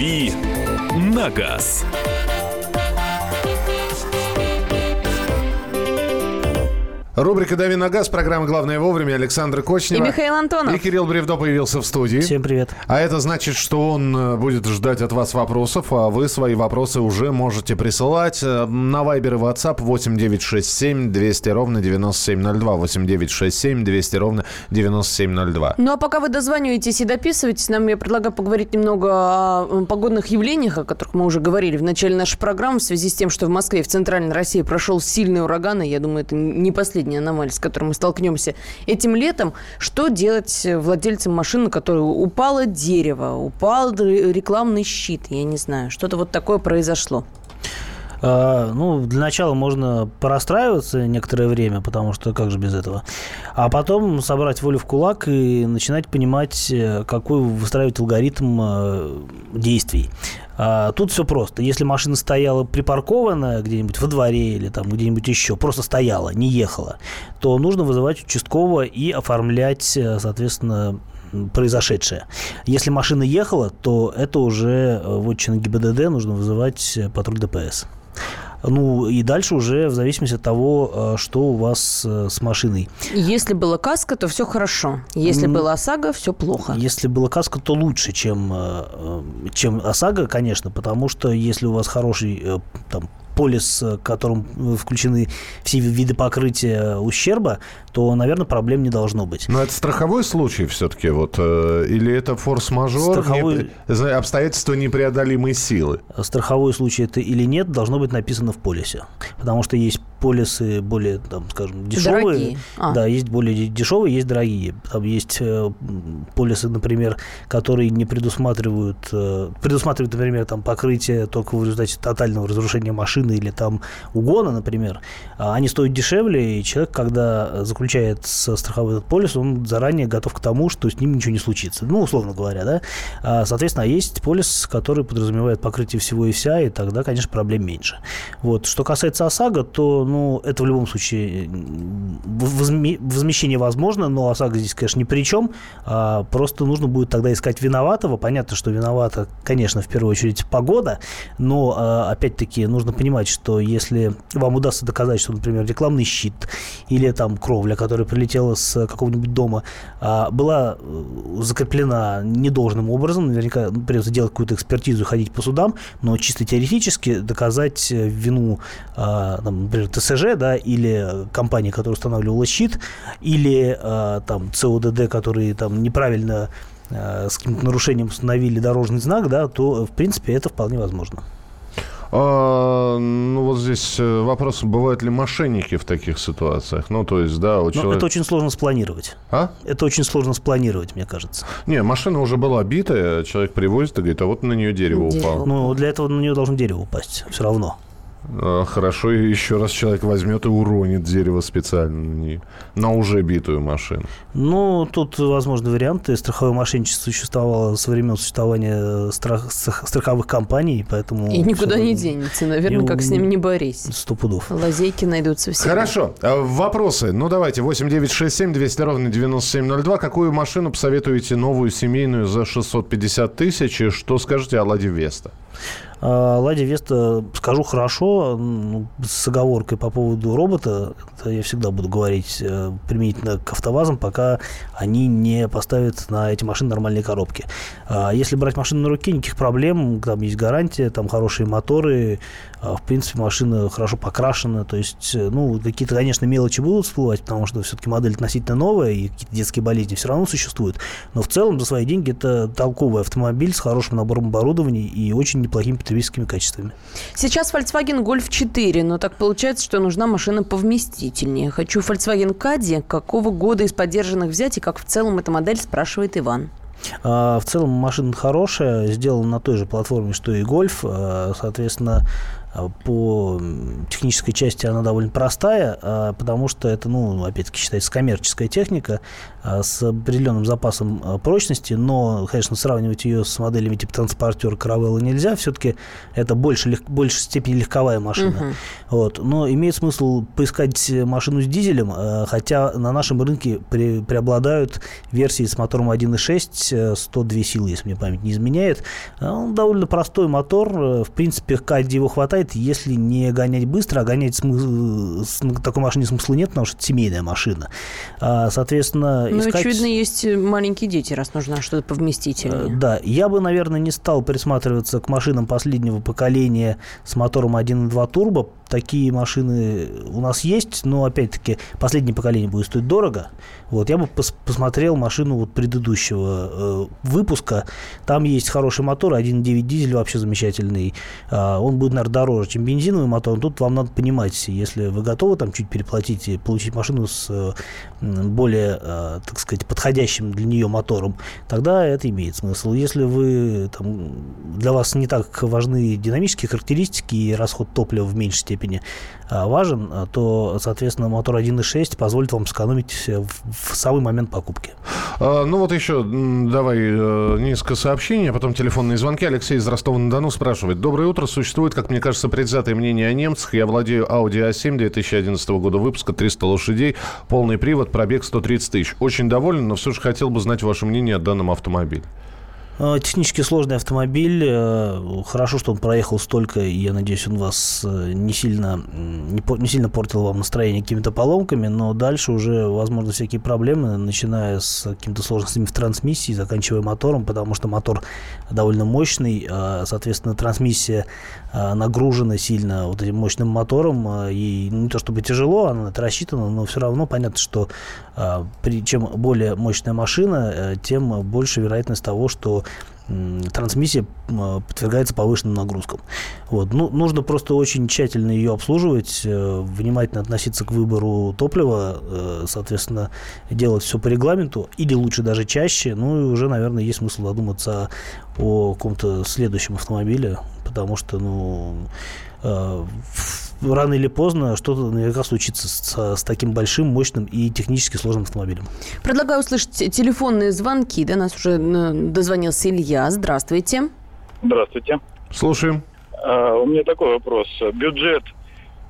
«Дави на газ». Рубрика «Дави на газ», программа «Главное вовремя». Александр Кочнева. И Михаил Антонов. И Кирилл Бревдо появился в студии. Всем привет. А это значит, что он э, будет ждать от вас вопросов, а вы свои вопросы уже можете присылать э, на Вайбер и WhatsApp 8967 200 ровно 9702. 8967 200 ровно 9702. Ну а пока вы дозваниваетесь и дописываетесь, нам я предлагаю поговорить немного о погодных явлениях, о которых мы уже говорили в начале нашей программы, в связи с тем, что в Москве и в Центральной России прошел сильный ураган, и я думаю, это не последний последняя аномалия, с которой мы столкнемся этим летом. Что делать владельцам машины, на которой упало дерево, упал рекламный щит, я не знаю, что-то вот такое произошло? А, ну, для начала можно порастраиваться некоторое время, потому что как же без этого. А потом собрать волю в кулак и начинать понимать, э, какой выстраивать алгоритм э, действий. А, тут все просто. Если машина стояла припаркована где-нибудь во дворе или там где-нибудь еще, просто стояла, не ехала, то нужно вызывать участкового и оформлять, э, соответственно, произошедшее. Если машина ехала, то это уже в отчину ГИБДД нужно вызывать патруль ДПС. Ну, и дальше уже в зависимости от того, э, что у вас э, с машиной. Если была каска, то все хорошо. Если mm. была ОСАГО, все плохо. Если была каска, то лучше, чем, э, чем ОСАГО, конечно, потому что если у вас хороший там, полис, в котором включены все виды покрытия ущерба, то, наверное, проблем не должно быть. Но это страховой случай все-таки, вот, э, или это форс-мажор, Страховой... не, обстоятельства непреодолимой силы? Страховой случай это или нет, должно быть написано в полисе. Потому что есть полисы более, там, скажем, дешевые. Дорогие. А. Да, есть более дешевые, есть дорогие. Там есть э, полисы, например, которые не предусматривают, э, предусматривают, например, там покрытие только в результате тотального разрушения машины или там угона, например. А они стоят дешевле, и человек, когда заключает страховой этот полис, он заранее готов к тому, что с ним ничего не случится. Ну, условно говоря, да. А, соответственно, есть полис, который подразумевает покрытие всего и вся, и тогда, конечно, проблем меньше. Вот. Что касается ОСАГО, то ну, это в любом случае возмещение возможно, но ОСАГО здесь, конечно, ни при чем. А, просто нужно будет тогда искать виноватого. Понятно, что виновата, конечно, в первую очередь погода, но, а, опять-таки, нужно понимать, что если вам удастся доказать, что, например, рекламный щит или там кровля, которая прилетела с какого-нибудь дома, а, была э, закреплена недолжным образом, наверняка придется делать какую-то экспертизу, ходить по судам, но чисто теоретически доказать э, вину, там, например, ТСЖ, да, или компании, которая устанавливала щит, или э, там ЦОДД, которые там неправильно с каким-то нарушением установили дорожный знак, да, то, в принципе, это вполне возможно. А, ну, вот здесь э, вопрос, бывают ли мошенники в таких ситуациях? Ну, то есть, да, у человека... Это очень сложно спланировать. А? Это очень сложно спланировать, мне кажется. Не, машина уже была битая, человек привозит и говорит, а вот на нее дерево, дерево. упало. Ну, для этого на нее должно дерево упасть, все равно. А, хорошо, еще раз человек возьмет и уронит дерево специально на уже битую машину. Ну, тут возможны варианты. Страховое мошенничество существовало со времен существования страх, страховых компаний, поэтому... И никуда не денется, наверное, и... как с ними не борись. Сто пудов. Лазейки найдутся все. Хорошо. А, вопросы. Ну, давайте. 8 9 6 7 200 ровно 9702. Какую машину посоветуете новую семейную за 650 тысяч? И что скажете о Ладе Веста? А, Ладе Веста, скажу хорошо, с оговоркой по поводу робота, это я всегда буду говорить э, применительно к автовазам, пока они не поставят на эти машины нормальные коробки. А если брать машину на руке, никаких проблем, там есть гарантия, там хорошие моторы, а, в принципе, машина хорошо покрашена, то есть, э, ну, какие-то, конечно, мелочи будут всплывать, потому что все-таки модель относительно новая, и какие-то детские болезни все равно существуют, но в целом за свои деньги это толковый автомобиль с хорошим набором оборудования и очень неплохими потребительскими качествами. Сейчас Volkswagen Golf 4, но так получается, что нужна машина повместительнее. Хочу Volkswagen Caddy. Какого года из поддержанных взять и как в целом эта модель, спрашивает Иван. А, в целом машина хорошая, сделана на той же платформе, что и Гольф. А, соответственно, а, по технической части она довольно простая, потому что это, ну, опять-таки, считается коммерческая техника с определенным запасом прочности, но, конечно, сравнивать ее с моделями типа транспортер Caravella нельзя, все-таки это больше, больше степени легковая машина. Uh-huh. Вот. Но имеет смысл поискать машину с дизелем, хотя на нашем рынке при, преобладают версии с мотором 1.6, 102 силы, если мне память не изменяет. Он довольно простой мотор, в принципе, кади его хватает, если не гонять быстро, а гонять смысл, такой машине смысла нет, потому что это семейная машина. А, соответственно, ну, искать... очевидно, есть маленькие дети, раз нужно что-то повместительнее. Э, да, я бы, наверное, не стал присматриваться к машинам последнего поколения с мотором 1.2 турбо. Такие машины у нас есть, но, опять-таки, последнее поколение будет стоить дорого. Вот, я бы пос посмотрел машину вот предыдущего э, выпуска. Там есть хороший мотор, 1.9 дизель вообще замечательный. Э, он будет, наверное, дороже, чем бензиновый мотор. Но тут вам надо понимать, если вы готовы там чуть переплатить и получить машину с э, более, э, так сказать, подходящим для нее мотором, тогда это имеет смысл. Если вы там, для вас не так важны динамические характеристики и расход топлива в меньшей степени э, важен, то, соответственно, мотор 1.6 позволит вам сэкономить в, в самый момент покупки. А, ну вот еще давай э, несколько сообщений, а потом телефонные звонки. Алексей из Ростова-на-Дону спрашивает. Доброе утро. Существует, как мне кажется, предвзятое мнение о немцах. Я владею Audi A7 2011 года выпуска, 300 лошадей, полный привод, пробег 130 тысяч. Очень доволен, но все же хотел бы знать ваше мнение о данном автомобиле. Э, технически сложный автомобиль. Э, хорошо, что он проехал столько, и я надеюсь, он вас э, не сильно, не, сильно портил вам настроение какими-то поломками, но дальше уже, возможно, всякие проблемы, начиная с какими-то сложностями в трансмиссии, заканчивая мотором, потому что мотор довольно мощный, соответственно, трансмиссия нагружена сильно вот этим мощным мотором, и не то чтобы тяжело, она это рассчитана, но все равно понятно, что чем более мощная машина, тем больше вероятность того, что трансмиссия подвергается повышенным нагрузкам. Вот. Ну, нужно просто очень тщательно ее обслуживать, э, внимательно относиться к выбору топлива, э, соответственно, делать все по регламенту, или лучше даже чаще. Ну и уже, наверное, есть смысл задуматься о каком-то следующем автомобиле, потому что, ну, э, рано или поздно что-то наверняка случится с, с таким большим, мощным и технически сложным автомобилем. Предлагаю услышать телефонные звонки. До нас уже э, дозвонился Илья. Здравствуйте. Здравствуйте. Слушаем. А, у меня такой вопрос. Бюджет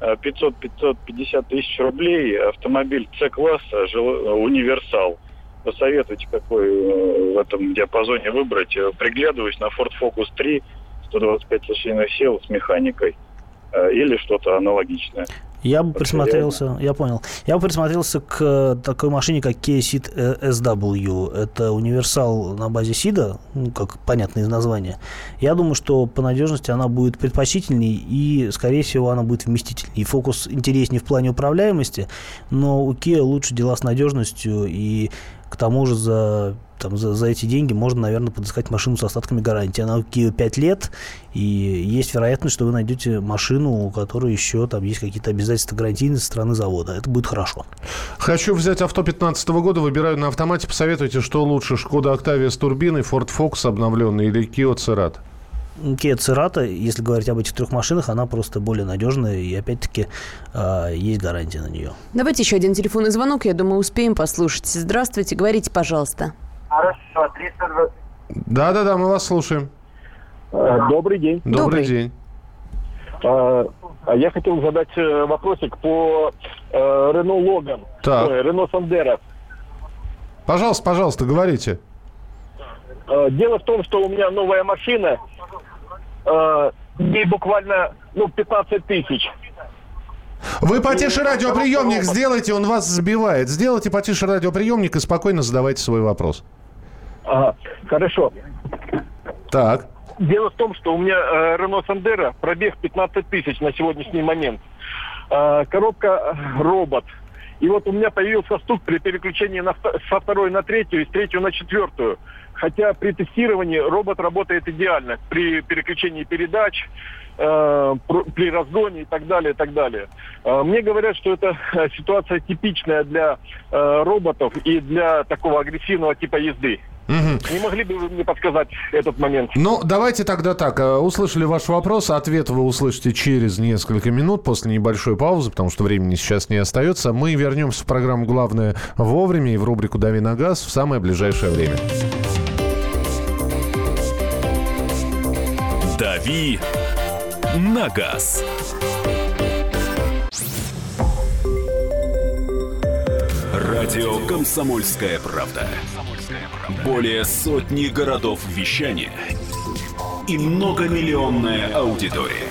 500-550 э, тысяч рублей, автомобиль С-класса, универсал. Посоветуйте, какой э, в этом диапазоне выбрать. Приглядываюсь на Ford Focus 3, 125 лошадиных сил с механикой. Э, или что-то аналогичное. Я бы присмотрелся, я понял. Я бы присмотрелся к э, такой машине, как Kia Ceed э, SW. Это универсал на базе Сида, ну, как понятно из названия. Я думаю, что по надежности она будет предпочтительней и, скорее всего, она будет вместительней. Фокус интереснее в плане управляемости, но у Kia лучше дела с надежностью и к тому же за там, за, за эти деньги можно, наверное, подыскать машину с остатками гарантии. Она Kia 5 лет, и есть вероятность, что вы найдете машину, у которой еще там есть какие-то обязательства гарантийные со стороны завода. Это будет хорошо. Хочу взять авто 2015 года, выбираю на автомате. Посоветуйте, что лучше, Шкода Октавия с турбиной, Ford Focus обновленный или Kia Cerato? Kia Cerato, если говорить об этих трех машинах, она просто более надежная, и опять-таки э, есть гарантия на нее. Давайте еще один телефонный звонок, я думаю, успеем послушать. Здравствуйте, говорите, пожалуйста. Хорошо, 320. Да-да-да, мы вас слушаем. Э, добрый день. Добрый, Добрый. день. А, а я хотел задать э, вопросик по Рено Логан, Рено Сандера. Пожалуйста, пожалуйста, говорите. Дело в том, что у меня новая машина, ей буквально ну, 15 тысяч. Вы потише радиоприемник сделайте, он вас сбивает. Сделайте потише радиоприемник и спокойно задавайте свой вопрос. Ага, хорошо. Так. Дело в том, что у меня э, Renault Sandero пробег 15 тысяч на сегодняшний момент. Э, коробка э, робот. И вот у меня появился стук при переключении на, со второй на третью и с третью на четвертую. Хотя при тестировании робот работает идеально. При переключении передач, э, при разгоне и так далее, и так далее. Э, мне говорят, что это э, ситуация типичная для э, роботов и для такого агрессивного типа езды. Не могли бы вы мне подсказать этот момент? Ну, давайте тогда так. Услышали ваш вопрос. Ответ вы услышите через несколько минут после небольшой паузы, потому что времени сейчас не остается. Мы вернемся в программу «Главное вовремя» и в рубрику «Дави на газ» в самое ближайшее время. «Дави на газ». Радио «Комсомольская правда». Более сотни городов вещания и многомиллионная аудитория.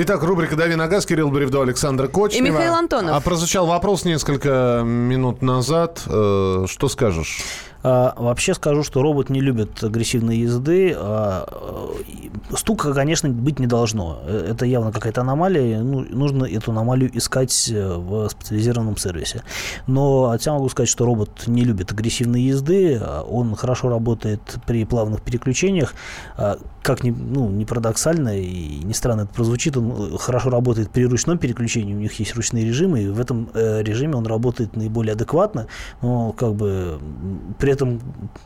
Итак, рубрика «Дави на газ», Кирилл Бревдо, Александр Кочнева. И Михаил Антонов. А прозвучал вопрос несколько минут назад. Э, что скажешь? А, вообще скажу, что робот не любит агрессивной езды. А, э, стука, конечно, быть не должно. Э, это явно какая-то аномалия. Ну, нужно эту аномалию искать э, в специализированном сервисе. Но от себя могу сказать, что робот не любит агрессивной езды. Он хорошо работает при плавных переключениях. А, как ни, ну, не парадоксально и не странно это прозвучит, он хорошо работает при ручном переключении. У них есть ручные режимы, и в этом режиме он работает наиболее адекватно. Но как бы при этом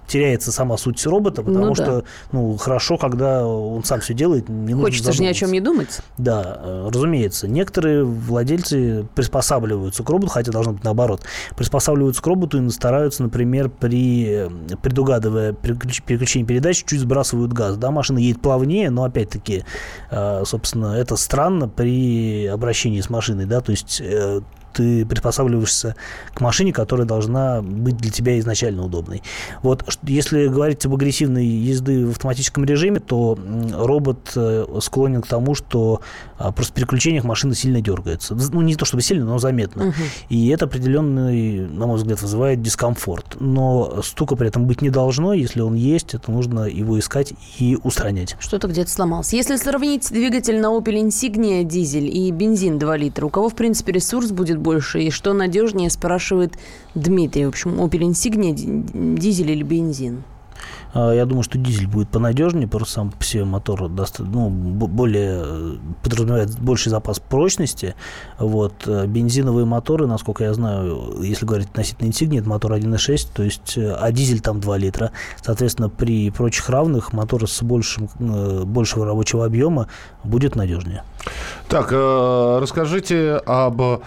теряется сама суть робота, потому ну, что да. ну, хорошо, когда он сам все делает, не нужно Хочется же ни о чем не думать. Да, э, разумеется. Некоторые владельцы приспосабливаются к роботу, хотя должно быть наоборот. Приспосабливаются к роботу и стараются, например, при предугадывая переключение передач, чуть сбрасывают газ. Да, машина едет плавнее, но опять-таки, э, собственно, это странно при обращении с машиной, да, то есть э, ты приспосабливаешься к машине, которая должна быть для тебя изначально удобной. Вот если говорить об агрессивной езды в автоматическом режиме, то робот э, склонен к тому, что а, просто при переключениях машина сильно дергается. Ну, не то чтобы сильно, но заметно. Угу. И это определенный, на мой взгляд, вызывает дискомфорт. Но стука при этом быть не должно. Если он есть, это нужно его искать и устранять. Что-то где-то сломалось. Если сравнить двигатель на Opel Insignia дизель и бензин 2 литра, у кого, в принципе, ресурс будет больше и что надежнее, спрашивает Дмитрий. В общем, Opel Insignia, дизель или бензин? А, я думаю, что дизель будет понадежнее, просто сам по себе мотор даст, ну, более, подразумевает больший запас прочности. Вот. Э, бензиновые моторы, насколько я знаю, если говорить относительно Insignia, это мотор 1.6, то есть, э, а дизель там 2 литра. Соответственно, при прочих равных мотор с большим, э, большего рабочего объема будет надежнее. Так, расскажите об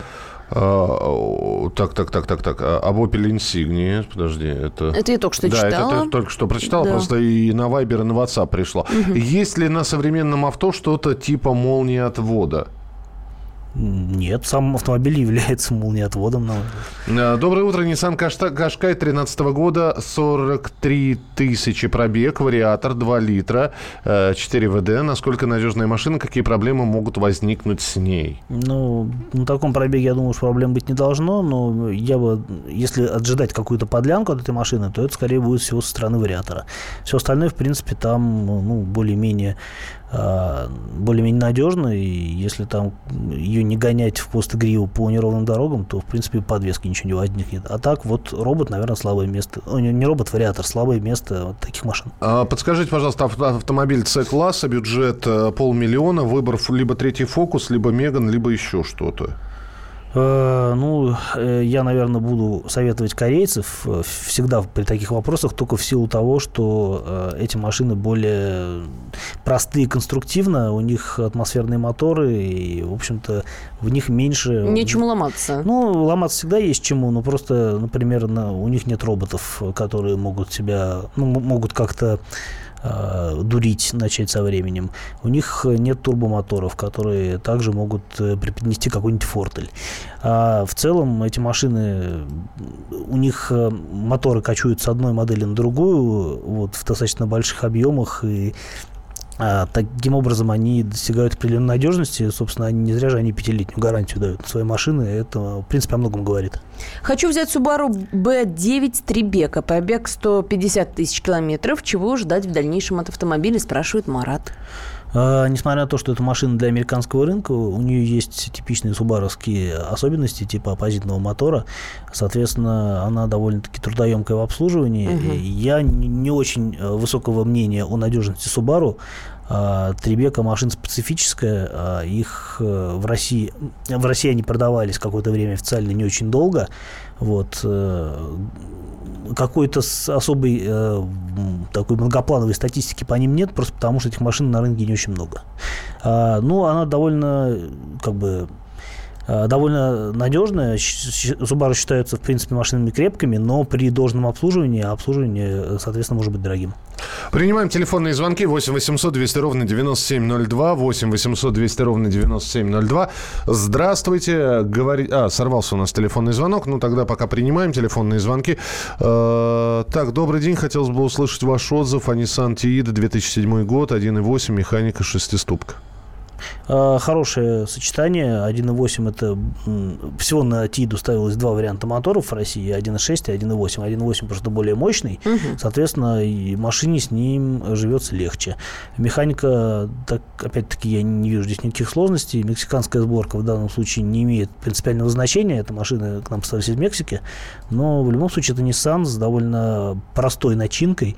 так, так, так, так, так. А, об Opel Insignia, подожди, это... Это я только что да, читала. Да, это только что прочитал, да. просто и на Viber, и на WhatsApp пришло. Угу. Есть ли на современном авто что-то типа молнии отвода? Нет, сам автомобиль является молниеотводом. Э, доброе утро. Nissan Qashqai 13 года, 43 тысячи пробег, вариатор 2 литра, 4 э, ВД. Насколько надежная машина, какие проблемы могут возникнуть с ней? Ну, на таком пробеге, я думаю, что проблем быть не должно, но я бы, если отжидать какую-то подлянку от этой машины, то это скорее будет всего со стороны вариатора. Все остальное, в принципе, там ну, более-менее более-менее надежно, и если там ее не гонять в хвост гриву по неровным дорогам, то, в принципе, подвески ничего не возникнет. А так вот робот, наверное, слабое место. Ну, не робот, вариатор, слабое место вот таких машин. А, подскажите, пожалуйста, автомобиль С-класса, бюджет э, полмиллиона, выбор либо третий фокус, либо Меган, либо еще что-то. Э, ну, э, я, наверное, буду советовать корейцев э, всегда при таких вопросах только в силу того, что эти машины более простые конструктивно, у них атмосферные моторы, и, в общем-то, в них меньше... Нечему ломаться. Ну, ломаться всегда есть чему, но просто, например, на, у них нет роботов, которые могут себя, ну, могут как-то э, дурить начать со временем. У них нет турбомоторов, которые также могут э, преподнести какой-нибудь фортель. А в целом эти машины, у них э, моторы качают с одной модели на другую вот, в достаточно больших объемах, и А, таким образом, они достигают определенной надежности. Собственно, не зря же они пятилетнюю гарантию дают свои машины. Это, в принципе, о многом говорит. Хочу взять Subaru B9 Трибека. Пробег 150 тысяч километров. Чего ждать в дальнейшем от автомобиля, спрашивает Марат. А, несмотря на то, что это машина для американского рынка, у нее есть типичные субаровские особенности типа оппозитного мотора. Соответственно, она довольно-таки трудоемкая в обслуживании. Угу. Я не очень э, высокого мнения о надежности Subaru. А, Трибека машина специфическая, а, их э, в России, в России они продавались какое-то время официально не очень долго, вот, э, какой-то особой э, такой многоплановой статистики по ним нет, просто потому что этих машин на рынке не очень много. А, ну, она довольно, как бы, довольно надежная. Subaru считаются, в принципе, машинами крепкими, но при должном обслуживании обслуживание, соответственно, может быть дорогим. Принимаем телефонные звонки 8 800 200 ровно 9702, 8 800 200 ровно 9702. Здравствуйте. Говори... А, сорвался у нас телефонный звонок. Ну, тогда пока принимаем телефонные звонки. Э, так, добрый день. Хотелось бы услышать ваш отзыв о Nissan Tiida 2007 год, 1.8, механика шестиступка. А, хорошее сочетание. 1.8 это всего на Тиду ставилось два варианта моторов в России. 1.6 и 1.8. 1.8 просто более мощный. Угу. Соответственно, и машине с ним живется легче. Механика, так, опять-таки, я не вижу здесь никаких сложностей. Мексиканская сборка в данном случае не имеет принципиального значения. Эта машина к нам поставилась из Мексики. Но в любом случае это Nissan с довольно простой начинкой.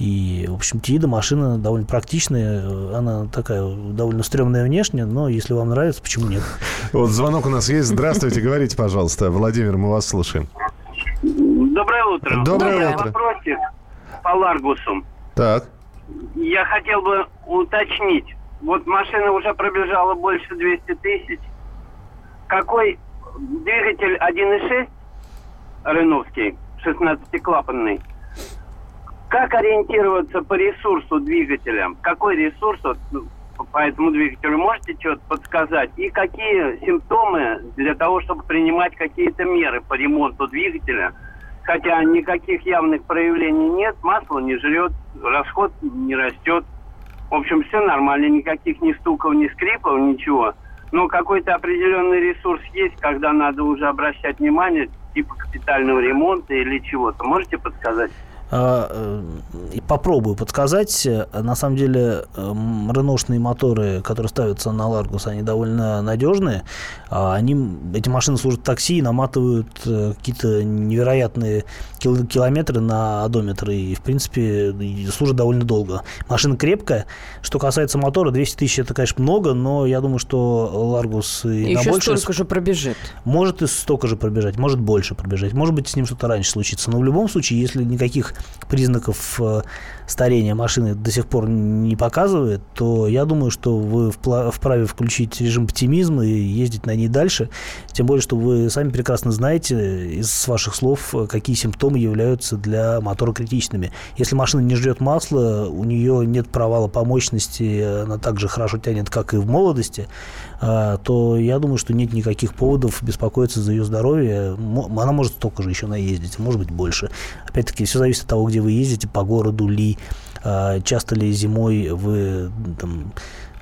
И, в общем, Тида машина довольно практичная. Она такая довольно стрёмная внешне, но если вам нравится, почему нет? Вот звонок у нас есть. Здравствуйте, говорите, пожалуйста. Владимир, мы вас слушаем. Доброе утро. Доброе утро. Вопросик по Ларгусу. Так. Я хотел бы уточнить. Вот машина уже пробежала больше 200 тысяч. Какой двигатель 1.6 Реновский, 16-клапанный, как ориентироваться по ресурсу двигателя? Какой ресурс вот, ну, по этому двигателю можете что-то подсказать? И какие симптомы для того, чтобы принимать какие-то меры по ремонту двигателя? Хотя никаких явных проявлений нет, масло не жрет, расход не растет. В общем, все нормально, никаких ни стуков, ни скрипов, ничего. Но какой-то определенный ресурс есть, когда надо уже обращать внимание, типа капитального ремонта или чего-то. Можете подсказать? А, э, попробую подсказать. На самом деле, эм, реношные моторы, которые ставятся на Ларгус, они довольно надежные. А они, эти машины служат такси и наматывают э, какие-то невероятные километры на одометр. И, в принципе, служат довольно долго. Машина крепкая. Что касается мотора, 200 тысяч это, конечно, много, но я думаю, что Ларгус и Еще на больше... столько же пробежит. Может и столько же пробежать, может больше пробежать. Может быть, с ним что-то раньше случится. Но в любом случае, если никаких признаков старения машины до сих пор не показывает, то я думаю, что вы вправе включить режим оптимизма и ездить на ней дальше. Тем более, что вы сами прекрасно знаете из ваших слов, какие симптомы являются для мотора критичными. Если машина не ждет масла, у нее нет провала по мощности, она также хорошо тянет, как и в молодости, а, то я думаю, что нет никаких поводов беспокоиться за ее здоровье. Она может столько же еще наездить, может быть больше. Опять-таки, все зависит от того, где вы ездите, по городу ли, часто ли зимой вы там,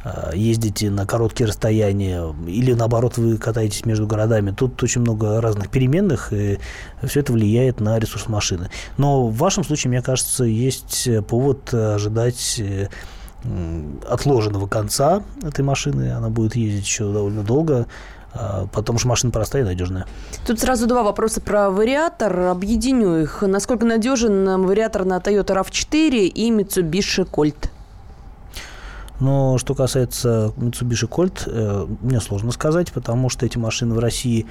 а, ездите на короткие расстояния, или наоборот вы катаетесь между городами. Тут очень много разных переменных, и все это влияет на ресурс машины. Но в вашем случае, мне кажется, есть повод ожидать э, отложенного конца этой машины. Она будет ездить еще довольно долго а, потому что машина простая и надежная. Тут сразу два вопроса про вариатор. Объединю их. Насколько надежен вариатор на Toyota RAV4 и Mitsubishi Colt? Но что касается Mitsubishi Colt, э, мне сложно сказать, потому что эти машины в России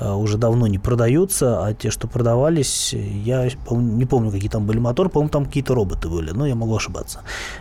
уже давно не продаются, а те, что продавались, я не помню, какие там были моторы, по-моему, там какие-то роботы были, но я могу ошибаться.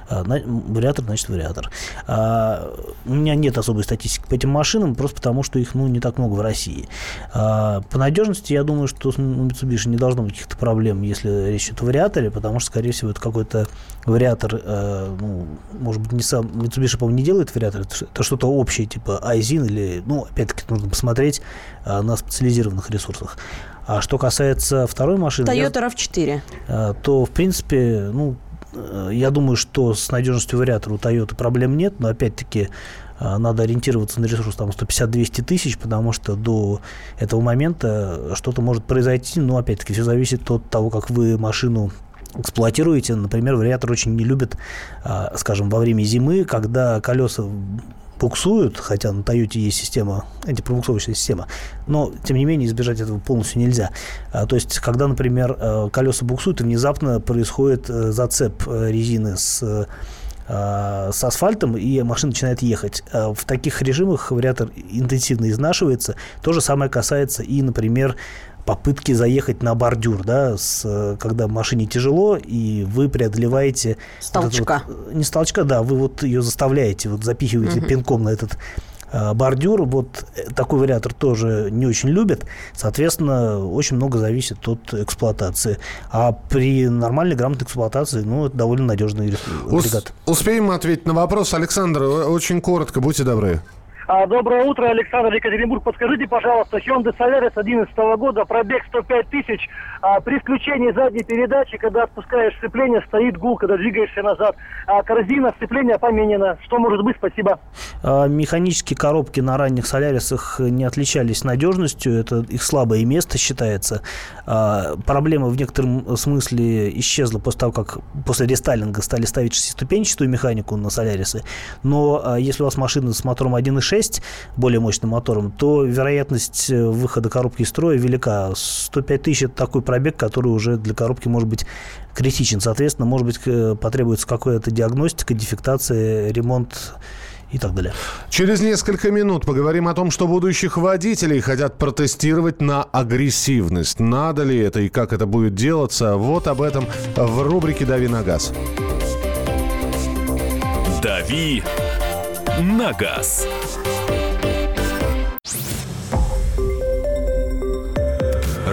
Э, вариатор, значит, вариатор. А, у меня нет особой статистики по этим машинам, просто потому, что их ну, не так много в России. А, по надежности, я думаю, что у Mitsubishi не должно быть каких-то проблем, если речь идет о вариаторе, потому что, скорее всего, это какой-то вариатор, э, ну, может быть, не сам, Mitsubishi, по-моему, не делает вариатор, это что-то общее, типа Айзин или, ну, опять-таки, нужно посмотреть на специализированных ресурсах. А что касается второй машины... Toyota RAV4. Я, то, в принципе, ну, я думаю, что с надежностью вариатора у Toyota проблем нет, но опять-таки надо ориентироваться на ресурс там 150-200 тысяч, потому что до этого момента что-то может произойти, но опять-таки все зависит от того, как вы машину эксплуатируете. Например, вариатор очень не любит, скажем, во время зимы, когда колеса буксуют, хотя на Toyota есть система, антипробуксовочная система, но, тем не менее, избежать этого полностью нельзя. А, то есть, когда, например, э, колеса буксуют, и внезапно происходит э, зацеп э, резины с с асфальтом, и машина начинает ехать. В таких режимах вариатор интенсивно изнашивается. То же самое касается и, например, попытки заехать на бордюр, да, с, когда машине тяжело, и вы преодолеваете... С толчка. Вот, не с толчка, да, вы вот ее заставляете, вот запихиваете угу. пинком на этот а, бордюр. Вот э, такой вариатор тоже не очень любят. Соответственно, очень много зависит от эксплуатации. А при нормальной, грамотной эксплуатации, ну, это довольно надежный агрегат. Успеем ответить на вопрос. Александр, очень коротко, будьте добры. А, доброе утро, Александр Екатеринбург. Подскажите, пожалуйста, Hyundai Solaris 2011 года, пробег 105 тысяч. А, при включении задней передачи, когда отпускаешь сцепление, стоит гул, когда двигаешься назад. А корзина сцепления поменена. Что может быть? Спасибо. А, механические коробки на ранних Солярисах не отличались надежностью. Это их слабое место считается. А, проблема в некотором смысле исчезла после того, как после рестайлинга стали ставить шестиступенчатую механику на Солярисы. Но а, если у вас машина с мотором 1.6, 6 более мощным мотором, то вероятность э, выхода коробки из строя велика. 105 тысяч – это такой пробег, который уже для коробки может быть критичен. Соответственно, может быть, потребуется какая-то диагностика, дефектация, ремонт и так далее. Через несколько минут поговорим о том, что будущих водителей хотят протестировать на агрессивность. Надо ли это и как это будет делаться? Вот об этом в рубрике «Дави на газ». «Дави на газ».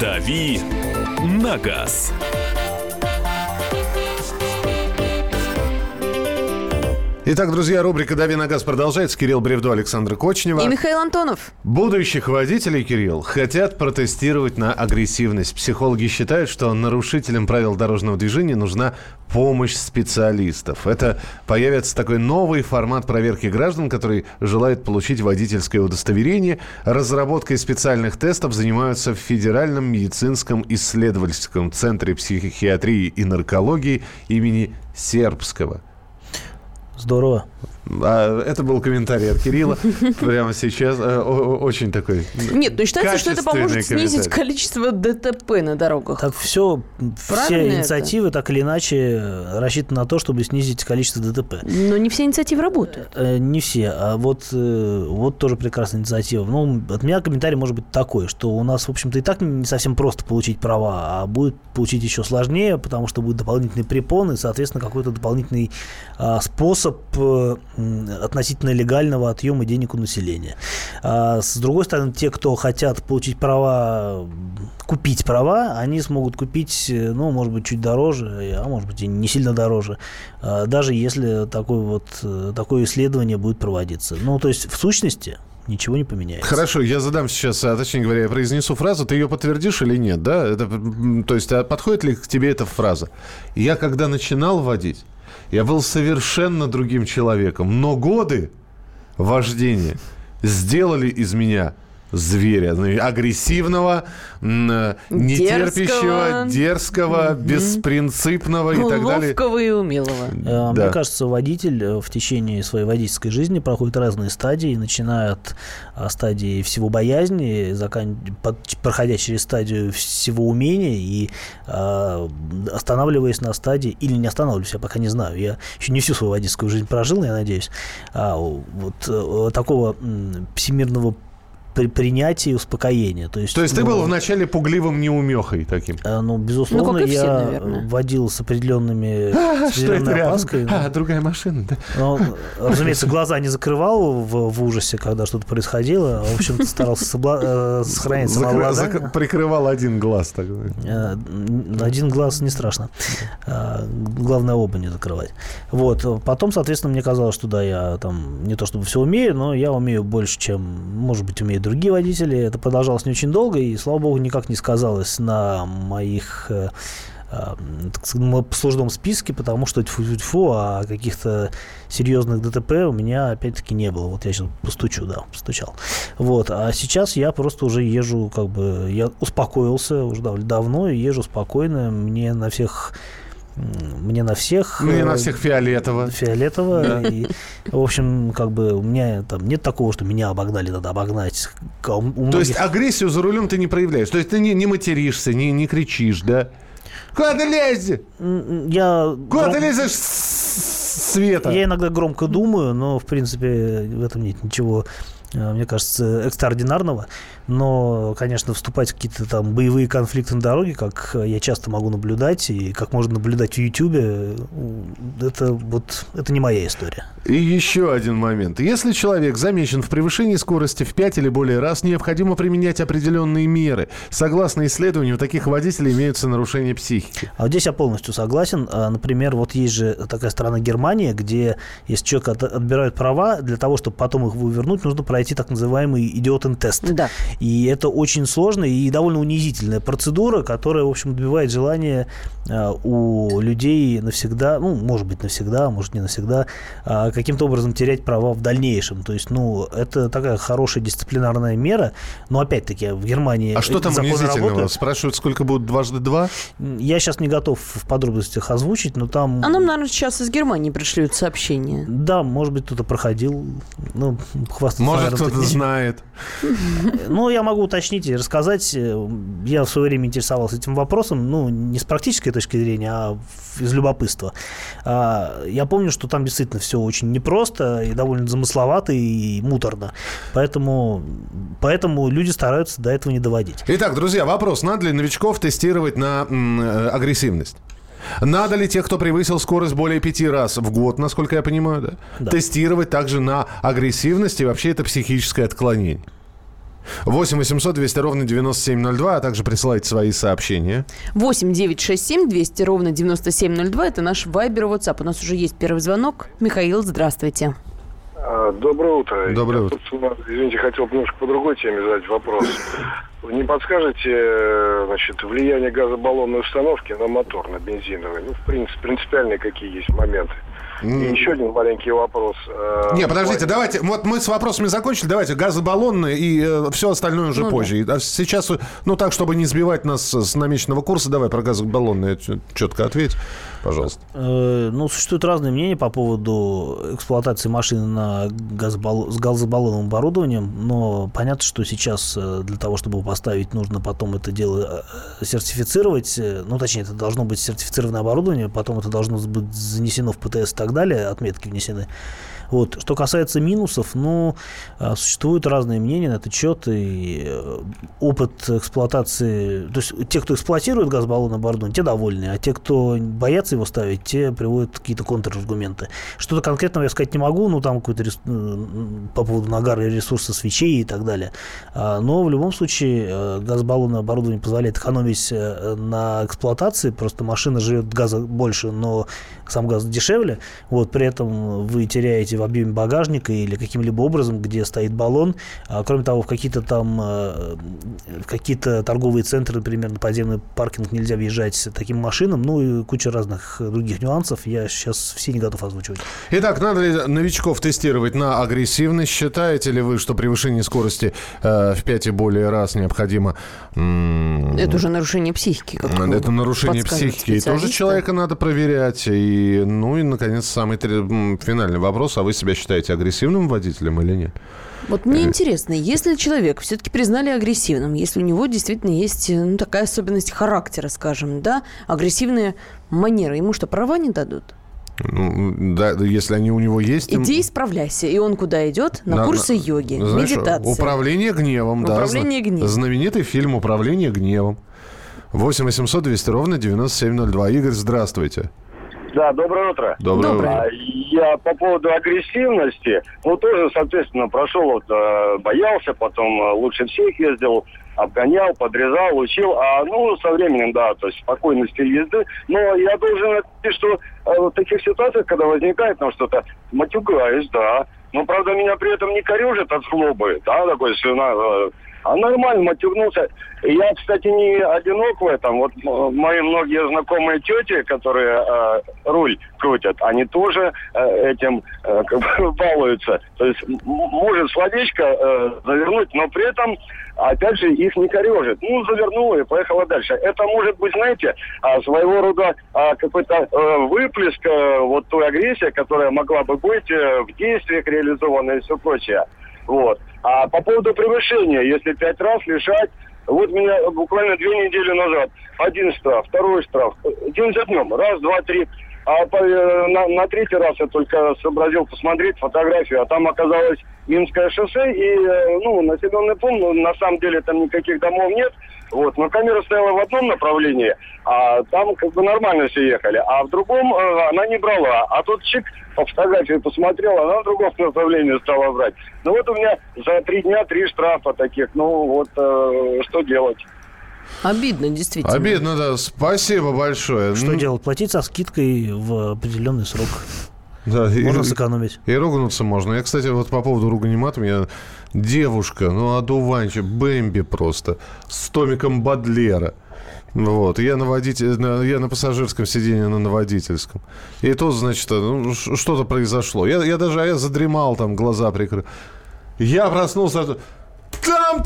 «Дави на газ». Итак, друзья, рубрика «Дави на газ» продолжается. Кирилл Бревдо, Александр Кочнева. И Михаил Антонов. Будущих водителей, Кирилл, хотят протестировать на агрессивность. Психологи считают, что нарушителям правил дорожного движения нужна помощь специалистов. Это появится такой новый формат проверки граждан, который желает получить водительское удостоверение. Разработкой специальных тестов занимаются в Федеральном медицинском исследовательском центре психиатрии и наркологии имени Сербского. Здорово. А, это был комментарий от Кирилла прямо сейчас. Э, очень такой Нет, ну считается, что это поможет снизить количество ДТП на дорогах. Так все, все инициативы так или иначе рассчитаны на то, чтобы снизить количество ДТП. Но не все инициативы работают. Э, не все. А вот, э, вот тоже прекрасная инициатива. Ну, от меня комментарий может быть такой, что у нас, в общем-то, и так не совсем просто получить права, а будет получить еще сложнее, потому что будут дополнительные препоны, соответственно, какой-то дополнительный а, способ относительно легального отъема денег у населения. А с другой стороны, те, кто хотят получить права, купить права, они смогут купить, ну, может быть, чуть дороже, а может быть, и не сильно дороже, а даже если такое вот, такое исследование будет проводиться. Ну, то есть, в сущности, ничего не поменяется. Хорошо, я задам сейчас, а точнее говоря, я произнесу фразу, ты ее подтвердишь или нет, да? Это, то есть, а подходит ли к тебе эта фраза? Я когда начинал водить, я был совершенно другим человеком. Но годы вождения сделали из меня зверя, агрессивного, э, нетерпящего, дерзкого, дерзкого беспринципного и так далее. Ловкого и умелого. Э, мне да. кажется, водитель э, в течение своей водительской жизни проходит разные стадии, начиная от стадии всего боязни, закан... проходя через стадию всего умения и останавливаясь на стадии, или не останавливаюсь, я пока не знаю, я еще не всю свою водительскую жизнь прожил, я надеюсь, а, вот такого всемирного при, принятия и успокоения. То есть, То есть ты ну, был вначале пугливым неумехой таким? э, Ну, безусловно, Ну, как и все, я наверное. водил с определенными с Что это опаской. А, другая машина, да? Но, разумеется, глаза не закрывал в, в ужасе, когда что-то происходило. В общем, старался собла- э, сохранять Закры- самообладание. зак- Прикрывал один глаз. Так. Э, Один глаз не страшно. А, Главное оба не закрывать. Вот. Потом, соответственно, мне казалось, что да, я там не то чтобы все умею, но я умею больше, чем, может быть, умеют другие водители. Это продолжалось не очень долго, и, слава богу, никак не сказалось на моих э, а, так сказать, на послужном списке, потому что тьфу-тьфу, а каких-то серьезных ДТП у меня опять-таки не было. Вот я сейчас постучу, да, постучал. Вот, а сейчас я просто уже езжу, как бы, я успокоился уже дав- давно, езжу спокойно, мне на всех мне на всех... Мне э, на всех фиолетово. фиолетово. И, в общем, как бы у меня там нет такого, что меня обогнали, надо обогнать. У То есть многих- агрессию за рулем ты не проявляешь? То есть ты не, не материшься, не, не кричишь, да? Куда ты лезешь? Я Куда ты лезешь, Света? Я иногда громко думаю, но, в принципе, в этом нет ничего, э, мне кажется, экстраординарного. Но, конечно, вступать в какие-то там боевые конфликты на дороге, как я часто могу наблюдать, и как можно наблюдать в Ютьюбе, это вот, это не моя история. И еще один момент. Если человек замечен в превышении скорости в 5 или более раз, необходимо применять определенные меры. Согласно исследованию, у таких водителей имеются нарушения психики. А вот здесь я полностью согласен. А, Например, вот есть же такая страна Германия, где если человек от- отбирают права, для того, чтобы потом их вернуть, нужно пройти так называемый идиотен-тест. Да. И это очень сложная и довольно унизительная процедура, которая, в общем, добивает желания а, у людей навсегда, ну, может быть, навсегда, может, не навсегда, а, каким-то образом терять права в дальнейшем. То есть, ну, это такая хорошая дисциплинарная мера, но, опять-таки, в Германии А что там унизительного? работают. Спрашивают, сколько будет дважды два? Я сейчас не готов в подробностях озвучить, но там... А нам, наверное, сейчас из Германии пришлют сообщение. Да, может быть, кто-то проходил. Ну, хвастаться, Может, кто-то знает. Ну, я могу уточнить и рассказать. Э, Я в свое время интересовался этим вопросом, ну, не с практической точки зрения, а из любопытства. А, Я помню, что там действительно все очень непросто и довольно замысловато и муторно. Поэтому, поэтому люди стараются до этого не доводить. Итак, друзья, вопрос. Надо ли новичков тестировать на э, агрессивность? Надо ли тех, кто превысил скорость более пяти раз в год, насколько я понимаю, да? Да. тестировать также на агрессивность и вообще это психическое отклонение? 8 800 200 ровно 9702, а также присылайте свои сообщения. 8 9 6 7 200 ровно 9702. Это наш Вайбер WhatsApp. У нас уже есть первый звонок. Михаил, здравствуйте. А, Доброе утро. Доброе Я, утро. собственно, извините, хотел немножко по другой теме задать вопрос. Не подскажете, э, значит, влияние газобаллонной установки на мотор, на бензиновый? Ну, в принципе, принципиальные какие есть моменты. И еще один маленький вопрос. э, Не, подождите, давайте. Вот мы с вопросами закончили. Давайте газобаллонные и все остальное уже Ну позже. И, а сейчас, ну так, чтобы не сбивать нас с намеченного курса, давай про газобаллонные четко ответь, пожалуйста. Э, Ну, существуют разные мнения по поводу эксплуатации машины на газобал- с газобаллонным оборудованием, но понятно, что сейчас э, для того, чтобы поставить, нужно потом это дело э, сертифицировать. Ну, точнее, это должно быть сертифицированное оборудование, потом это должно быть занесено в ПТС и так далее, отметки внесены. Вот. Что касается минусов, ну, а, существуют разные мнения на этот счет, и э, опыт эксплуатации, то есть те, кто эксплуатирует газобаллонное оборудование, те довольны, а те, кто боятся его ставить, те приводят какие-то контраргументы. Что-то конкретного я сказать не могу, ну, там какой-то рес- по поводу нагара ресурса свечей и так далее. А, Но в любом случае э, газобаллонное оборудование позволяет экономить э, на эксплуатации, просто машина живет газа больше, но сам газ дешевле, вот, при этом вы теряете в объеме багажника или каким-либо образом, где стоит баллон. А, кроме того, в какие-то там э, в какие-то торговые центры, например, на подземный паркинг нельзя въезжать с таким машинам, ну и куча разных э, других нюансов. Я сейчас все не готов озвучивать. Итак, надо ли новичков тестировать на агрессивность? Считаете ли вы, что превышение скорости э, в 5 и более раз необходимо? Это уже нарушение психики. Как Это нарушение психики. И тоже человека надо проверять. И, ну и, наконец, самый финальный вопрос. А вы себя считаете агрессивным водителем или нет? Вот мне интересно, если человек все-таки признали агрессивным, если у него действительно есть э, ну, такая особенность характера, скажем, да, агрессивные манеры, ему что, права не дадут? Ну, да, если они у него есть... им- Иди исправляйся. И он куда идет? На, На- курсы на- йоги, знаешь, медитации. Управление гневом, да. Управление зна- гневом. Знаменитый фильм «Управление гневом». 8 800 200 ровно 9702. Игорь, здравствуйте. Да, доброе утро. Доброе Доброе. утро. Я по поводу агрессивности, ну, тоже, соответственно, прошел, вот, э, боялся, потом э, лучше всех ездил, обгонял, подрезал, учил, а, ну, со временем, да, то есть спокойный стиль езды. Но я должен отметить, что э, в таких ситуациях, когда возникает там что-то, матюгаюсь, да. Но, правда, меня при этом не корежит от злобы, да, такой, слюна, э, а нормально матюгнулся. И Я, кстати, не одинок в этом. Вот м- мои многие знакомые тети, которые э, руль крутят, они тоже э, этим э, балуются. То есть может словечко э, завернуть, но при этом, опять же, их не корежит. Ну, завернула и поехала дальше. Это может быть, знаете, а, своего рода а, какой-то э, выплеск э, вот той агрессии, которая могла бы быть э, в действиях реализована и все прочее. Вот. А по поводу превышения, если пять раз лишать, вот меня буквально две недели назад один штраф, второй штраф, день за днем, раз, два, три. А по- э, на, на третий раз я только сообразил посмотреть фотографию, а там оказалось Минское шоссе и, э, ну, населенный пункт, на самом деле там никаких домов нет, вот, но камера стояла в одном направлении, а там как бы нормально все ехали, а в другом э, она не брала, а тут чик по фотографии посмотрел, она в другом направлении стала брать. Ну вот у меня за три дня три штрафа таких, ну вот э, что делать? Обидно, действительно. Обидно, да. Спасибо большое. Что Ну, делать? Платить со скидкой в определенный срок. Да, и- Можно сэкономить. И ругнуться можно. Я, кстати, вот по поводу ругани матом, я девушка, ну, одуванчик, Бэмби просто, с томиком Бадлера. Вот, я на водитель, на- я на пассажирском сиденье, на, на водительском. И тут, значит, ну, ш- что-то произошло. Я, я даже а я задремал, там, глаза прикрыл. Я проснулся, там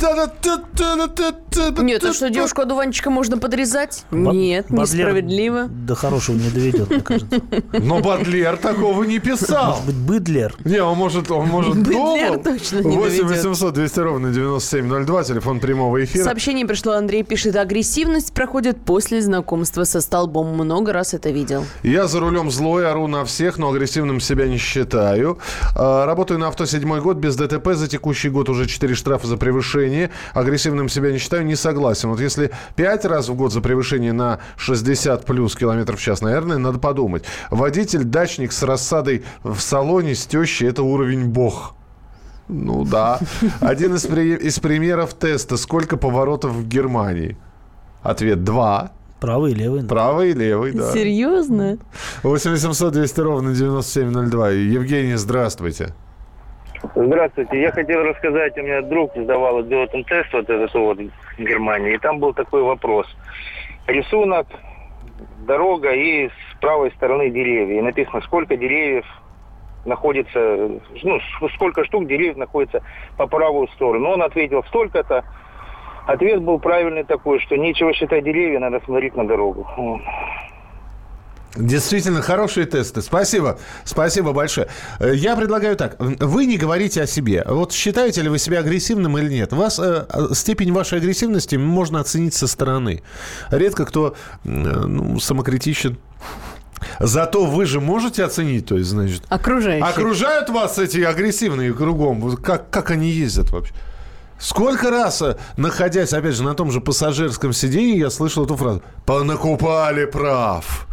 Нет, а что, девушку одуванчика можно подрезать? Бад- Нет, Бадлер несправедливо. До хорошего не доведет, мне кажется. Но Бадлер такого не писал. Может быть, Быдлер. Не, он может, он может Быдлер дома. точно не 8 доведет. 800 200 ровно 9702, телефон прямого эфира. Сообщение пришло, Андрей пишет, агрессивность проходит после знакомства со столбом. Много раз это видел. Я за рулем злой, ору на всех, но агрессивным себя не считаю. А, Работаю на авто седьмой год, без ДТП. За текущий год уже 4 штрафа за превышение. Агрессивным себя не считаю, не согласен. Вот если 5 раз в год за превышение на 60 плюс километров в час, наверное, надо подумать. Водитель, дачник с рассадой в салоне с тещей – это уровень бог. Ну да. Один из, при- из примеров теста. Сколько поворотов в Германии? Ответ – два. Правый и левый. Правый и левый, да. Серьезно? 8 800 200 ровно 9702. Евгений, здравствуйте. Здравствуйте. Я хотел рассказать, у меня друг сдавал идиотом тест вот этот вот в Германии, и там был такой вопрос. Рисунок, дорога и с правой стороны деревья. И написано, сколько деревьев находится, ну, сколько штук деревьев находится по правую сторону. Он ответил, столько-то. Ответ был правильный такой, что нечего считать деревья, надо смотреть на дорогу. Действительно, хорошие тесты. Спасибо. Спасибо большое. Э, Я предлагаю так. Вы не говорите о себе. Вот считаете ли вы себя агрессивным или нет? Вас, э, э, степень вашей агрессивности можно оценить со стороны. Редко кто ну, самокритичен. Зато вы же можете оценить, то есть, значит, Окружающие. Окружают вас эти агрессивные кругом? Как, как они ездят вообще? Сколько раз, находясь, опять же, на том же пассажирском сиденье, я слышал эту фразу «понакупали прав».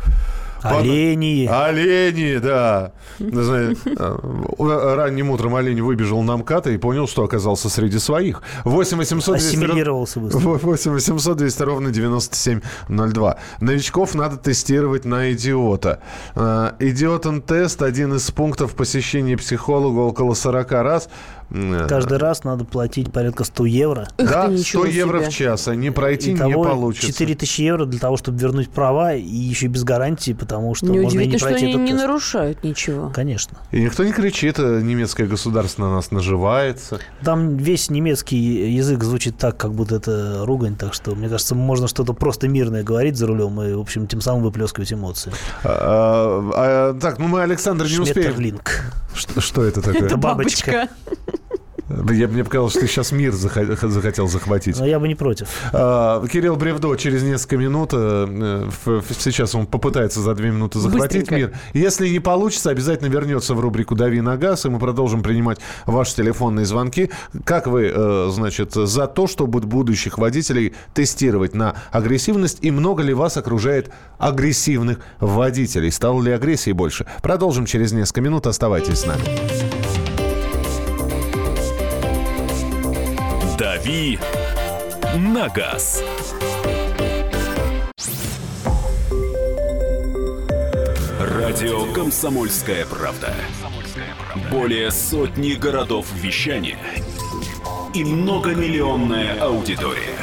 Олени. Олени, да. Ну, э, Ранним утром олень выбежал на МКАД и понял, что оказался среди своих. 8 800 200 Ассимилировался быстро. 8 800 200 ровно 9702. Новичков надо тестировать на идиота. Э, Идиотен тест один из пунктов посещения психолога около 40 раз. Каждый раз надо платить порядка 100 евро. Да, ты, 100 ничего евро себе. в час. А не пройти не получится. 4000 евро для того, чтобы вернуть права, и еще без гарантии, потому что можно и Неудивительно, не что пройти они этот не тест. нарушают ничего. Конечно. И никто не кричит, э, немецкое государство на нас наживается. Там весь немецкий язык звучит так, как будто это ругань, так что, мне кажется, можно что-то просто мирное говорить за рулем и, в общем, тем самым выплескивать эмоции. А, а, так, ну мы, Александр, не успеем. Шметерлинг. Что, что это такое? Это бабочка. Я, мне показалось, что ты сейчас мир захотел захватить. Но я бы не против. А, Кирилл Бревдо через несколько минут, э, сейчас он попытается за две минуты захватить Быстренько. мир. Если не получится, обязательно вернется в рубрику «Дави на газ», и мы продолжим принимать ваши телефонные звонки. Как вы, э, значит, за то, чтобы будущих водителей тестировать на агрессивность, и много ли вас окружает агрессивных водителей? Стало ли агрессии больше? Продолжим через несколько минут. Оставайтесь с нами. «Дави на газ». Радио «Комсомольская правда». Более сотни городов вещания и многомиллионная аудитория.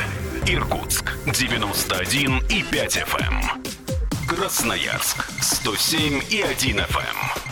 Иркутск 91 и 5 FM. Красноярск 107 и 1 FM.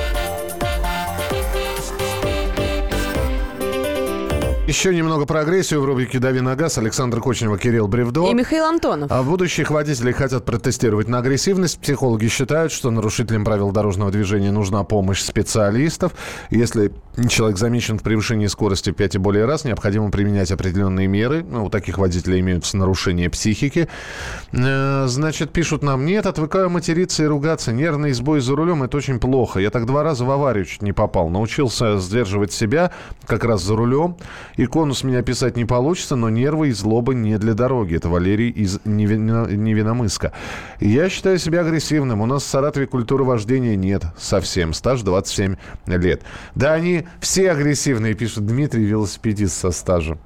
Еще немного про агрессию в рубрике «Дави на газ». Александр Кочнева, Кирилл Бревдо. И Михаил Антонов. А будущих водителей хотят протестировать на агрессивность. Психологи считают, что нарушителям правил дорожного движения нужна помощь специалистов. Если человек замечен в превышении скорости в 5 и более раз, необходимо применять определенные меры. Ну, у таких водителей имеются нарушения психики. Э, Значит, пишут нам, нет, отвыкаю материться и ругаться. Нервный сбой за рулем – это очень плохо. Я так два раза в аварию чуть не попал. Научился сдерживать себя как раз за рулем. И конус меня писать не получится, но нервы и злоба не для дороги. Это Валерий из Невино- Невиномыска. Я считаю себя агрессивным. У нас в Саратове культуры вождения нет совсем. Стаж 27 лет. Да они все агрессивные, пишет Дмитрий, велосипедист со стажем.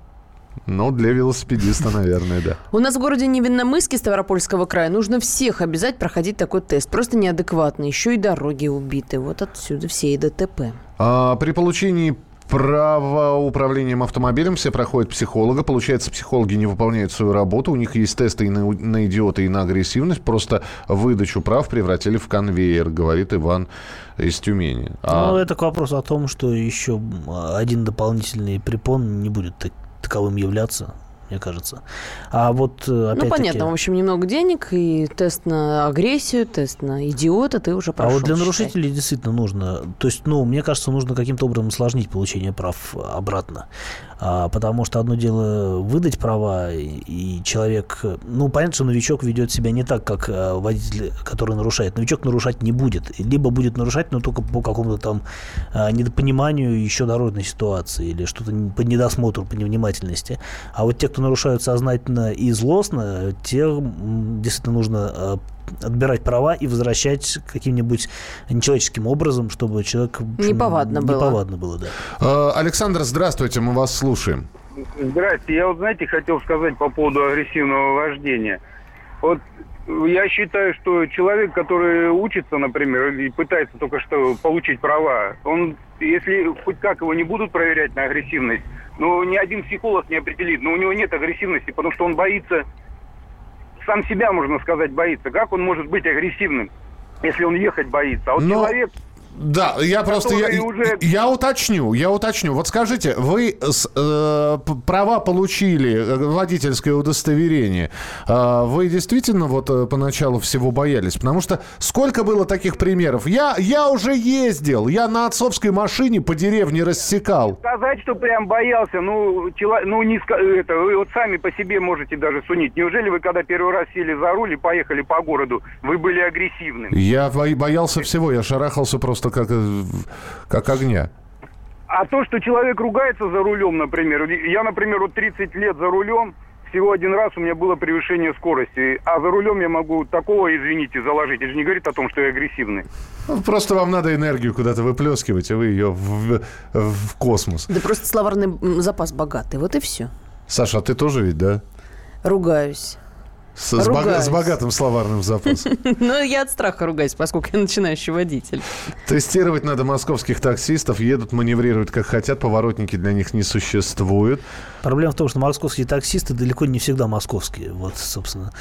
Ну, для велосипедиста, наверное, да. У нас в городе Невинномысске Ставропольского края нужно всех обязать проходить такой тест. Просто неадекватно. Еще и дороги убиты. Вот отсюда все и ДТП. А, при получении права управлением автомобилем все проходят психолога. Получается, психологи не выполняют свою работу. У них есть тесты и на, на идиота, и на агрессивность. Просто выдачу прав превратили в конвейер, говорит Иван из Тюмени. А- Ну, это к вопросу о том, что еще один дополнительный препон не будет так- таковым являться, мне кажется. А вот э, Ну, понятно, в общем, немного денег, и тест на агрессию, тест на идиота ты уже А прошел. вот для считай. нарушителей действительно нужно, то есть, ну, мне кажется, нужно каким-то образом усложнить получение прав обратно. А, потому что одно дело выдать права, и, и человек, ну, понятно, что новичок ведет себя не так, как э, водитель, который нарушает. Новичок нарушать не будет. Либо будет нарушать, но только по какому-то там а, недопониманию еще дорожной ситуации или что-то по недосмотру, по невнимательности. А вот те, кто нарушают сознательно и злостно, те м, действительно нужно э, отбирать права и возвращать каким-нибудь нечеловеческим образом, чтобы человек... общем, Неповадно было. Неповадно было, да. А, Александр, здравствуйте, мы вас слушаем. Здрасте. Я вот, знаете, хотел сказать по поводу агрессивного вождения. Вот я считаю, что человек, который учится, например, и пытается только что получить права, он, если хоть как его не будут проверять на агрессивность, ну, ни один психолог не определит, но у него нет агрессивности, потому что он боится, сам себя, можно сказать, боится. Как он может быть агрессивным, если он ехать боится? А вот Но- человек... Да, я просто я, уже- я уточню, я уточню. Вот скажите, вы с- э, права получили, э, водительское удостоверение. А вы действительно вот э, поначалу всего боялись? Потому что сколько было таких примеров? Я, я уже ездил, я на отцовской машине по деревне рассекал. Сказать, что прям боялся, ну, чело- ну не это, вы вот сами по себе можете даже сунить. Неужели вы, когда первый раз сели за руль и поехали по городу, вы были агрессивным? Я бо- боялся всего, я шарахался просто как, э, как огня. А то, что человек ругается за рулем, например, я, например, вот 30 лет за рулем, всего один раз у меня было превышение скорости, а за рулем я могу такого, извините, заложить. Это же не говорит о том, что я агрессивный. Ну, Просто вам надо энергию куда-то выплескивать, и вы ее в, в космос. Да просто словарный запас богатый. Вот и все. Саша, а ты тоже ведь, да? Ругаюсь. С, с бога- с богатым словарным запасом. Но я от страха ругаюсь, поскольку я начинающий водитель. Тестировать надо московских таксистов. Едут, маневрируют как хотят. Поворотники для них не существует. Проблема в том, что московские таксисты далеко не всегда московские. Вот, собственно,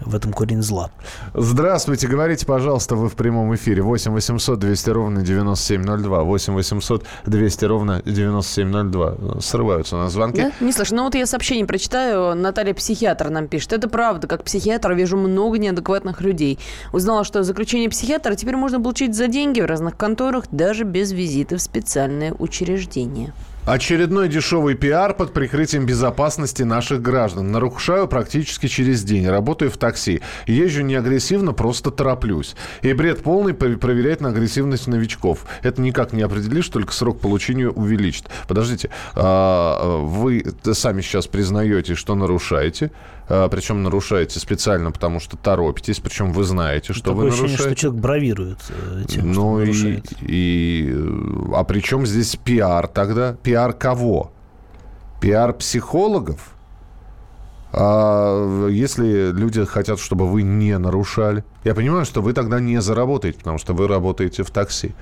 в этом корень зла. Здравствуйте, говорите, пожалуйста, вы в прямом эфире. 8 800 200 ровно 9702. 8 800 200 ровно 9702. Срываются у нас звонки. Да? Не слышно. Ну вот я сообщение прочитаю. Наталья психиатр нам пишет. Это правда. Как психиатр вижу много неадекватных людей. Узнала, что заключение психиатра теперь можно получить за деньги в разных конторах, даже без визита в специальное учреждение. Очередной дешевый пиар под прикрытием безопасности наших граждан. Нарушаю практически через день. Работаю в такси. Езжу не агрессивно, просто тороплюсь. И бред полный пр- проверять на агрессивность новичков. Это никак не определишь, только срок получения увеличит. Подождите, а, вы сами сейчас признаете, что нарушаете. А, Причем нарушаете специально, потому что торопитесь. Причем вы знаете, что Такое вы ощущение, нарушаете. что человек бравирует э, тем, что Ну он и, и... э, А при чем здесь пиар тогда? Пиар кого? Пиар психологов? А если люди хотят, чтобы вы не нарушали? Я понимаю, что вы тогда не заработаете, потому что вы работаете в такси.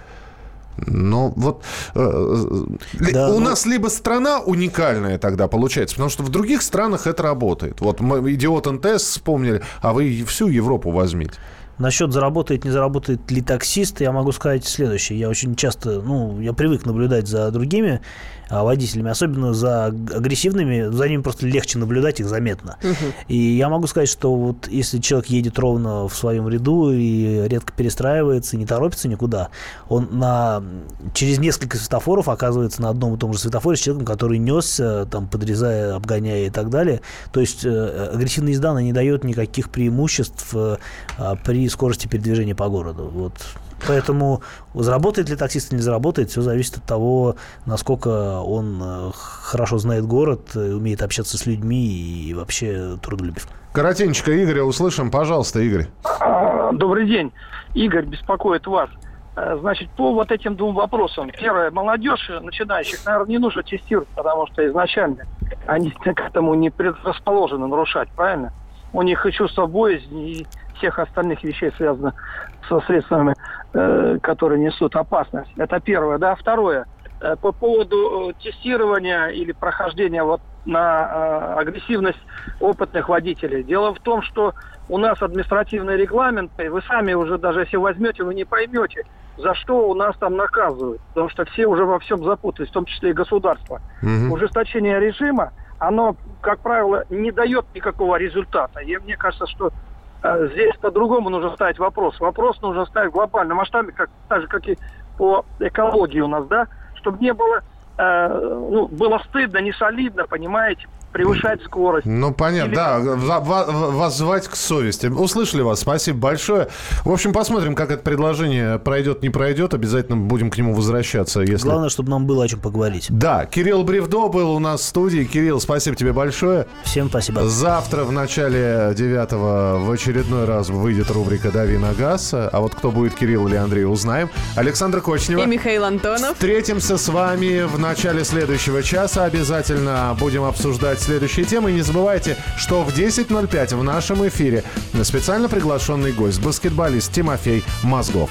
Но вот э, э, Да, у ну- нас либо страна уникальная тогда получается, потому что в других странах это работает. Вот мы идиот НТС вспомнили, а вы всю Европу возьмите. Насчет заработает, не заработает ли таксист, я могу сказать следующее. Я очень часто, ну, я привык наблюдать за другими водителями, особенно за аг- агрессивными, за ними просто легче наблюдать, их заметно. И я могу сказать, что вот если человек едет ровно в своем ряду и редко перестраивается, и не торопится никуда, он на, через несколько светофоров оказывается на одном и том же светофоре с человеком, который несся, там, подрезая, обгоняя и так далее. То есть э, агрессивная езда, она не дает никаких преимуществ э, а, при скорости передвижения по городу. Вот. Поэтому заработает ли таксист или не заработает, все зависит от того, насколько он э, хорошо знает город, э, умеет общаться с людьми и вообще трудолюбив. Коротенько Игоря услышим. Пожалуйста, Игорь. Добрый день. Игорь беспокоит вас. Э, Значит, по вот этим двум вопросам. Первое, молодежь начинающих, наверное, не нужно тестировать, потому что изначально они к этому не предрасположены нарушать, правильно? У них и чувство боязни, и всех остальных вещей связано со средствами, э, которые несут опасность. Это первое. Да, второе. Э, По поводу э, тестирования или прохождения вот на э, агрессивность опытных водителей. Дело в том, что у нас административный регламент, и вы сами уже даже если возьмете, вы не поймете, за что у нас там наказывают. Потому что все уже во всем запутались, в том числе и государство. Мгм. Ужесточение режима, оно, как правило, не дает никакого результата. И мне кажется, что здесь по-другому нужно ставить вопрос. Вопрос нужно ставить в глобальном масштабе, как, так же, как и по экологии у нас, да, чтобы не было, э, ну, было стыдно, не солидно, понимаете, превышать скорость. Ну, понятно, Или- да. Ва- ва- Вас звать к совести. Услышали вас, спасибо большое. В общем, посмотрим, как это предложение пройдет, не пройдет. Обязательно будем к нему возвращаться, если... Главное, чтобы нам было о чем поговорить. Да, Кирилл Бревдо был у нас в студии. Кирилл, спасибо тебе большое. Всем спасибо. Завтра в начале девятого в очередной раз выйдет рубрика «Дави на газ». А вот кто будет, Кирилл или Андрей, узнаем. Александр Кочнева. И Михаил Антонов. Встретимся с вами в начале следующего часа. Обязательно будем обсуждать следующие темы. И не забывайте, что в 10.05 в нашем эфире специально приглашенный гость, баскетболист Тимофей Мозгов.